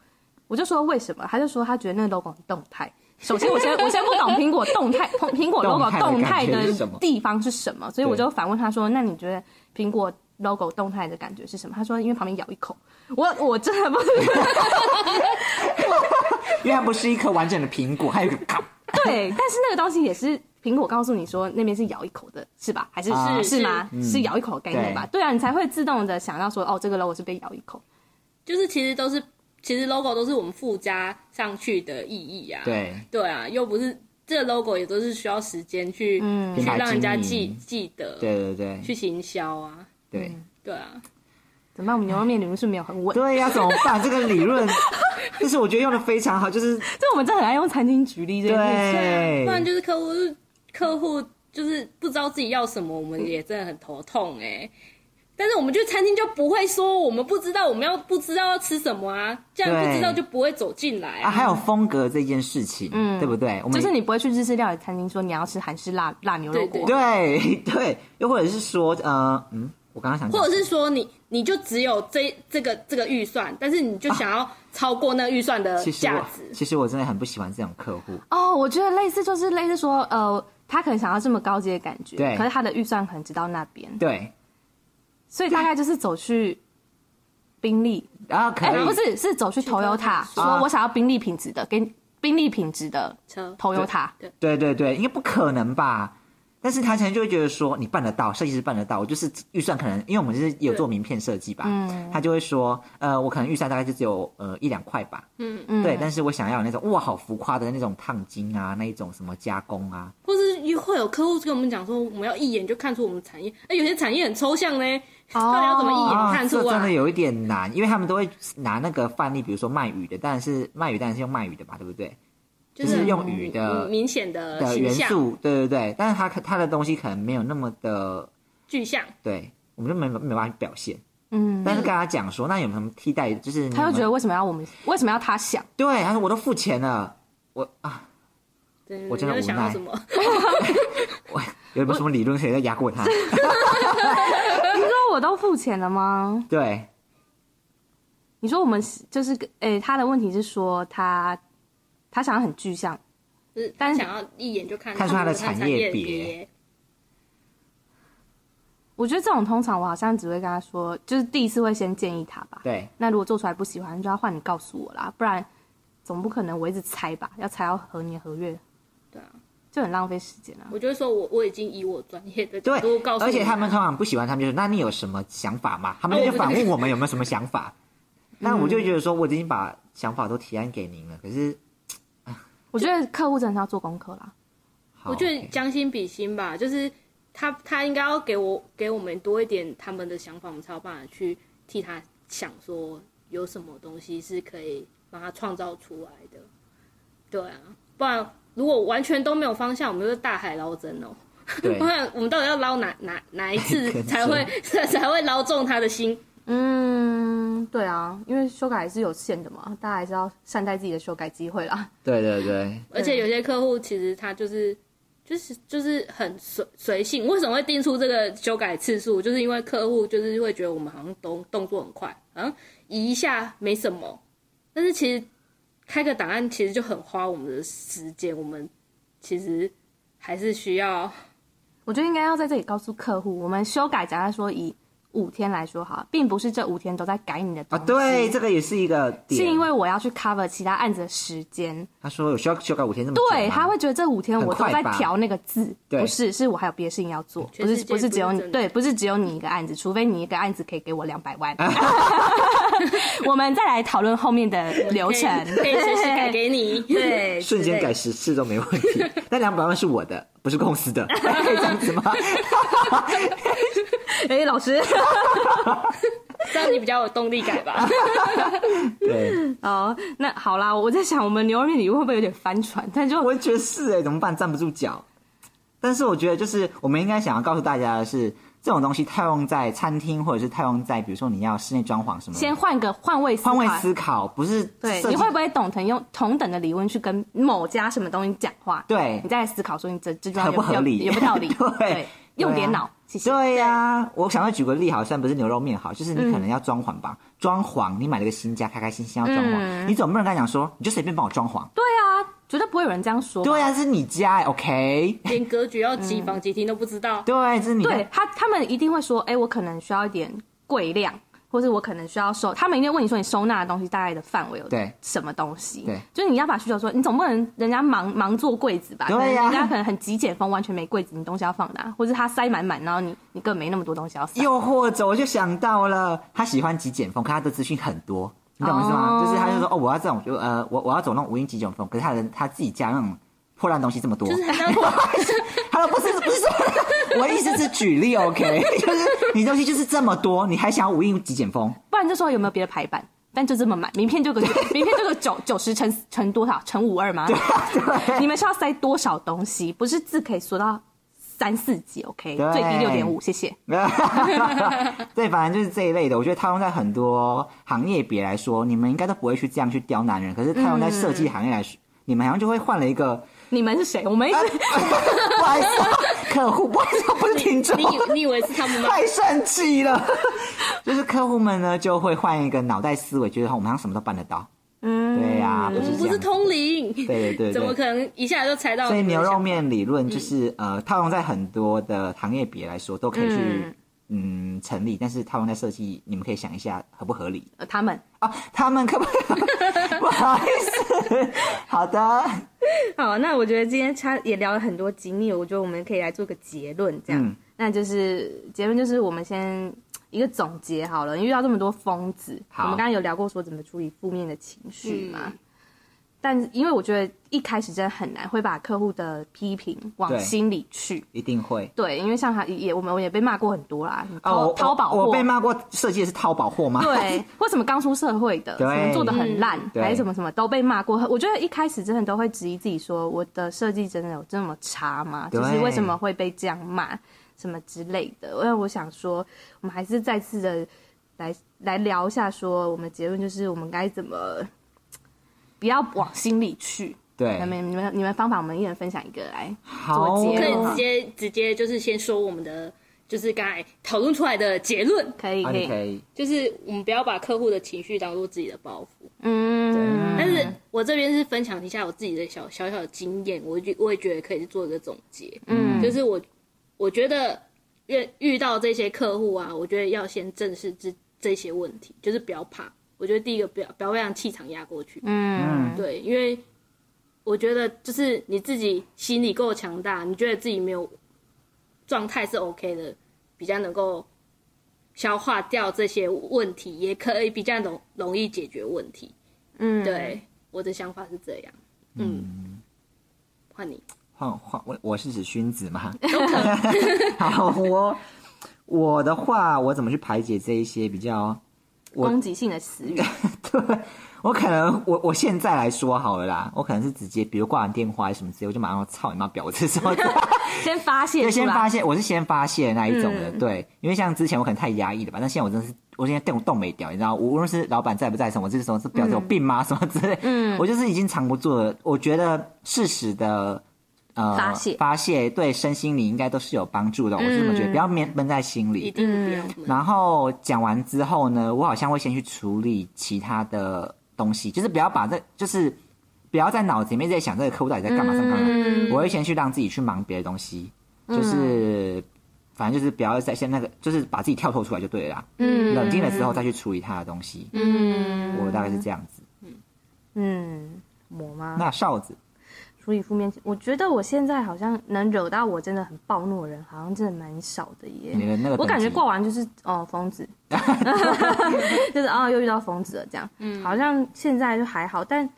我就说为什么？他就说他觉得那个 logo 很动态。首先，我先 [laughs] 我先不懂苹果动态，[laughs] 苹果 logo 动态的地方是什么？所以我就反问他说：“那你觉得苹果 logo 动态的感觉是什么？”他说：“因为旁边咬一口。”我我真的不是。因为它不是一颗完整的苹果，还有一个卡。对，但是那个东西也是苹果告诉你说那边是咬一口的，是吧？还是是、啊、是吗？是，是咬一口的概念吧？对，对啊，你才会自动的想到说，哦，这个 logo 是被咬一口。就是其实都是，其实 logo 都是我们附加上去的意义啊。对对啊，又不是这个 logo 也都是需要时间去、嗯、去让人家记记得。对对对，去行销啊。对、嗯、对啊。怎么办？我们牛肉面理论是没有很稳。对呀、啊，怎么办？这个理论，[laughs] 就是我觉得用的非常好，就是就我们真的很爱用餐厅举例这件事，对，不然就是客户客户就是不知道自己要什么，我们也真的很头痛哎。但是我们去餐厅就不会说我们不知道，我们要不知道要吃什么啊，这样不知道就不会走进来啊，啊。还有风格这件事情，嗯，对不对？我们就是你不会去日式料理餐厅说你要吃韩式辣辣牛肉锅，对对，又或者是说呃嗯。我刚刚想，或者是说你你就只有这这个这个预算，但是你就想要超过那个预算的价值。其实我真的很不喜欢这种客户。哦，我觉得类似就是类似说，呃，他可能想要这么高级的感觉，对，可是他的预算可能只到那边，对。所以大概就是走去宾利，然后可能、欸、不是是走去 Toyota，说我想要宾利品质的，给宾利品质的车 Toyota。对对对对，应该不可能吧？但是他可能就会觉得说，你办得到，设计师办得到，我就是预算可能，因为我们是有做名片设计吧，嗯，他就会说，呃，我可能预算大概就只有呃一两块吧，嗯。嗯，对，但是我想要那种哇，好浮夸的那种烫金啊，那一种什么加工啊，或是会有客户跟我们讲说，我们要一眼就看出我们产业，哎，有些产业很抽象呢，到底要怎么一眼看出啊？这真的有一点难，因为他们都会拿那个范例，比如说卖鱼的，当然是卖鱼，当然是用卖鱼的吧，对不对？就是用鱼的明显的的元素，对对对，但是它它的东西可能没有那么的具象，对，我们就没没办法表现。嗯，但是跟他讲说，那有没有什么替代？就是他就觉得为什么要我们？为什么要他想？对，他说我都付钱了，我啊，我真的无奈。[laughs] 我有没有什么理论可以再压过他？[laughs] [laughs] 你说我都付钱了吗？对，你说我们就是诶，他的问题是说他。他想要很具象，是，但是想要一眼就看看出他的产业别。我觉得这种通常我好像只会跟他说，就是第一次会先建议他吧。对。那如果做出来不喜欢，就要换你告诉我啦，不然总不可能我一直猜吧？要猜到何年何月？对啊，就很浪费时间啊。我就会说我我已经以我专业的角度告诉你，而且他们通常不喜欢，他们就说：“那你有什么想法吗？” [laughs] 他们就反问我们有没有什么想法。[laughs] 那我就觉得说，我已经把想法都提案给您了，可是。我觉得客户真的要做功课啦。我觉得将心比心吧，就是他他应该要给我给我们多一点他们的想法，我们才有办法去替他想说有什么东西是可以帮他创造出来的。对啊，不然如果完全都没有方向，我们就是大海捞针哦。对，[laughs] 不然我们到底要捞哪哪哪一次 [laughs] 才会 [laughs] 才会捞中他的心？嗯，对啊，因为修改还是有限的嘛，大家还是要善待自己的修改机会啦。对对对，而且有些客户其实他就是就是就是很随随性，为什么会定出这个修改次数？就是因为客户就是会觉得我们好像动动作很快，好像移一下没什么，但是其实开个档案其实就很花我们的时间，我们其实还是需要，我觉得应该要在这里告诉客户，我们修改，假如说以。五天来说好，并不是这五天都在改你的东西。啊，对，这个也是一个点。是因为我要去 cover 其他案子的时间。他说有需要修改五天这么对，他会觉得这五天我都在调那个字，不是，是我还有别的事情要做，不是不是只有你，对，不是只有你一个案子，除非你一个案子可以给我两百万，[laughs] [laughs] 我们再来讨论后面的流程，[laughs] 可以随时改给你，对，瞬间改十次都没问题。但两百万是我的，不是公司的，可以这样子吗？[laughs] 哎、欸，老师，[laughs] 这样你比较有动力感吧？[laughs] 对，哦，那好啦，我在想，我们牛肉面里会不会有点翻船？但就我觉得是哎、欸，怎么办？站不住脚。但是我觉得，就是我们应该想要告诉大家的是，这种东西套用在餐厅，或者是套用在比如说你要室内装潢什么，先换个换位换位思考，不是对？你会不会懂得用同等的理论去跟某家什么东西讲话？对，你再来思考说你这这合不合理，有没有道理？[laughs] 对。对用点脑，啊、谢谢对呀、啊，我想要举个例，好像不是牛肉面好，就是你可能要装潢吧，装、嗯、潢，你买了个新家，开开心心要装潢，嗯、你总不能跟他讲说，你就随便帮我装潢？对啊，绝对不会有人这样说。对啊，是你家，OK？连格局要几房几厅都不知道。对，这是你。对他，他们一定会说，哎，我可能需要一点柜量。或是我可能需要收，他们一定问你说，你收纳的东西大概的范围有什么东西？对，就是你要把需求说，你总不能人家忙忙做柜子吧？对呀、啊，人家可能很极简风，完全没柜子，你东西要放哪？或者他塞满满，然后你你根本没那么多东西要塞。又或者我就想到了，他喜欢极简风，可他的资讯很多，你懂我意思吗？就是他就说，哦，我要这种，就呃，我我要走那种无印极简风，可是他的他自己家那种破烂东西这么多，就是很 [laughs] 他说不是不是说，[laughs] 我的意思是举例，OK，[laughs] 就是你东西就是这么多，你还想要无印极简风？不然就说有没有别的排版？但就这么满，名片就个名片就个九九十乘乘多少乘五二吗？对，对，你们是要塞多少东西？不是字可以缩到三四级，OK，最低六点五，谢谢。[laughs] 对，反正就是这一类的。我觉得套用在很多行业别来说，你们应该都不会去这样去刁难人。可是套用在设计行业来说，嗯、你们好像就会换了一个。你们是谁？我们一直、啊、不好意思，客户不好意思，不是听众。[laughs] 你你以为是他们吗？太生气了，[laughs] 就是客户们呢就会换一个脑袋思维，觉得我们好像什么都办得到。嗯，对呀、啊，不是不是通灵。对对对，怎么可能一下就猜到？所以牛肉面理论就是、嗯、呃，套用在很多的行业别来说都可以去嗯，嗯成立，但是套用在设计，你们可以想一下合不合理？呃，他们啊，他们可不可以？[laughs] 不好意思，好的。好，那我觉得今天他也聊了很多经历，我觉得我们可以来做个结论，这样，嗯、那就是结论就是我们先一个总结好了。你遇到这么多疯子，我们刚刚有聊过说怎么处理负面的情绪嘛。嗯但因为我觉得一开始真的很难，会把客户的批评往心里去，一定会。对，因为像他也，我们也被骂过很多啦。淘淘宝货，我被骂过设计的是淘宝货吗？对，[laughs] 或什么刚出社会的，什么做的很烂，还是什么什么都被骂过。我觉得一开始真的都会质疑自己，说我的设计真的有这么差吗？就是为什么会被这样骂，什么之类的。因为我想说，我们还是再次的来来聊一下，说我们结论就是我们该怎么。不要往心里去。对，你们、你们、你们方法，我们一人分享一个来做结论。可以直接、直接就是先说我们的，就是刚才讨论出来的结论。可以，可以，可以。就是我们不要把客户的情绪当做自己的包袱。嗯。但是我这边是分享一下我自己的小小小的经验，我觉我也觉得可以做一个总结。嗯。就是我我觉得遇遇到这些客户啊，我觉得要先正视这这些问题，就是不要怕。我觉得第一个不要不要让气场压过去，嗯，对，因为我觉得就是你自己心理够强大，你觉得自己没有状态是 OK 的，比较能够消化掉这些问题，也可以比较容容易解决问题，嗯，对，我的想法是这样，嗯，换你，换换我我是指熏子吗？都可以。[laughs] 好，我我的话，我怎么去排解这一些比较？攻击性的词语，[laughs] 对，我可能我我现在来说好了啦，我可能是直接，比如挂完电话什么之类，我就马上操你妈婊子什么的，[laughs] 先发泄，先发泄，我是先发泄那一种的，嗯、对，因为像之前我可能太压抑了吧，但现在我真的是，我现在动动没掉，你知道，无论是老板在不在什么，这时候是婊子有病吗？什么之类，嗯，我就是已经藏不住了，我觉得事实的。呃，发泄发泄对身心灵应该都是有帮助的，嗯、我是这么觉得，不要闷闷在心里。一定不要。然后讲完之后呢，我好像会先去处理其他的东西，就是不要把这，就是不要在脑子里面在想这个客户到底在干嘛什么。嗯、我会先去让自己去忙别的东西，就是、嗯、反正就是不要再先那个，就是把自己跳脱出来就对了啦。嗯。冷静了之后再去处理他的东西。嗯。我大概是这样子。嗯。嗯。我吗？那哨子。处理负面情，我觉得我现在好像能惹到我真的很暴怒的人，好像真的蛮少的耶。那个、我感觉挂完就是哦疯子，[laughs] 就是啊、哦、又遇到疯子了这样。嗯，好像现在就还好，但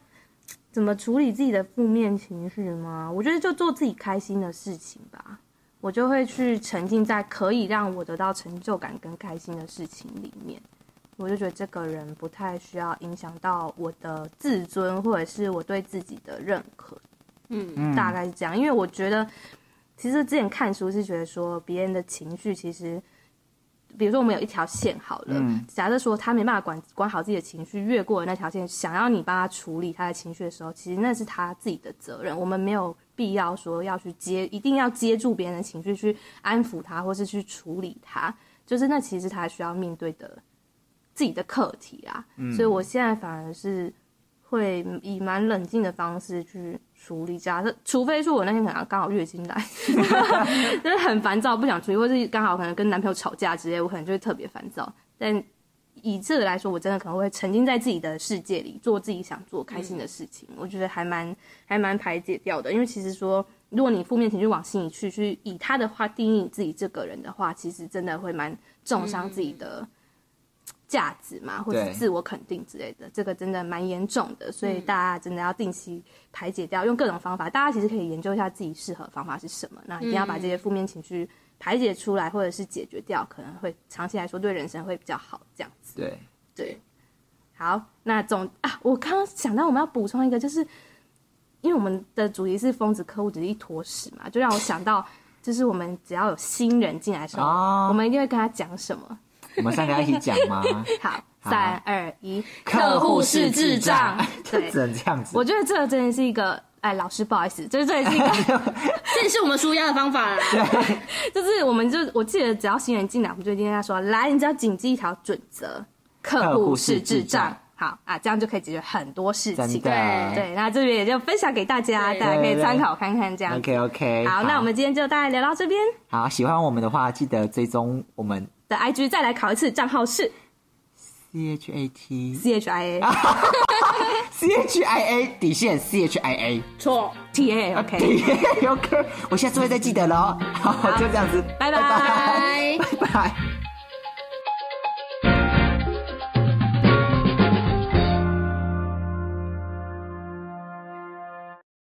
怎么处理自己的负面情绪吗？我觉得就做自己开心的事情吧。我就会去沉浸在可以让我得到成就感跟开心的事情里面。我就觉得这个人不太需要影响到我的自尊，或者是我对自己的认可。嗯，大概是这样，因为我觉得，其实之前看书是觉得说，别人的情绪其实，比如说我们有一条线好了，嗯、假设说他没办法管管好自己的情绪，越过了那条线，想要你帮他处理他的情绪的时候，其实那是他自己的责任，我们没有必要说要去接，一定要接住别人的情绪去安抚他，或是去处理他，就是那其实他需要面对的自己的课题啊。嗯、所以我现在反而是会以蛮冷静的方式去。处理假设，[laughs] 除非说我那天可能刚好月经来，[laughs] 就是很烦躁，不想处理，或是刚好可能跟男朋友吵架之类，我可能就会特别烦躁。但以这个来说，我真的可能会沉浸在自己的世界里，做自己想做开心的事情。嗯、我觉得还蛮还蛮排解掉的，因为其实说，如果你负面情绪往心里去，去以他的话定义自己这个人的话，其实真的会蛮重伤自己的。嗯价值嘛，或者自我肯定之类的，这个真的蛮严重的，所以大家真的要定期排解掉，用各种方法。大家其实可以研究一下自己适合的方法是什么，那一定要把这些负面情绪排解出来，或者是解决掉，可能会长期来说对人生会比较好。这样子，对对。好，那总啊，我刚刚想到我们要补充一个，就是因为我们的主题是疯子客户只是一坨屎嘛，就让我想到，就是我们只要有新人进来的时候，哦、我们一定会跟他讲什么。我们三个一起讲吗？[laughs] 好，三二一，客户是智障，对，[laughs] 只能这样子。我觉得这个真的是一个，哎，老师不好意思，这是这也是一个，这也是我们舒压的方法啦。对，就是我们就我记得，只要新人进来，我们就一定跟他说，来，你只要谨记一条准则，客户是智障。好啊，这样就可以解决很多事情。对对，那这边也就分享给大家，大家可以参考看看，这样。OK OK。好，那我们今天就大概聊到这边。好，喜欢我们的话，记得追踪我们。的 IG 再来考一次，账号是 C H A T C H I A [laughs] C H I A 底线 C H I A 错 T A OK，T A OK，我下次会再记得喽。好，就这样子，拜拜。拜拜。拜拜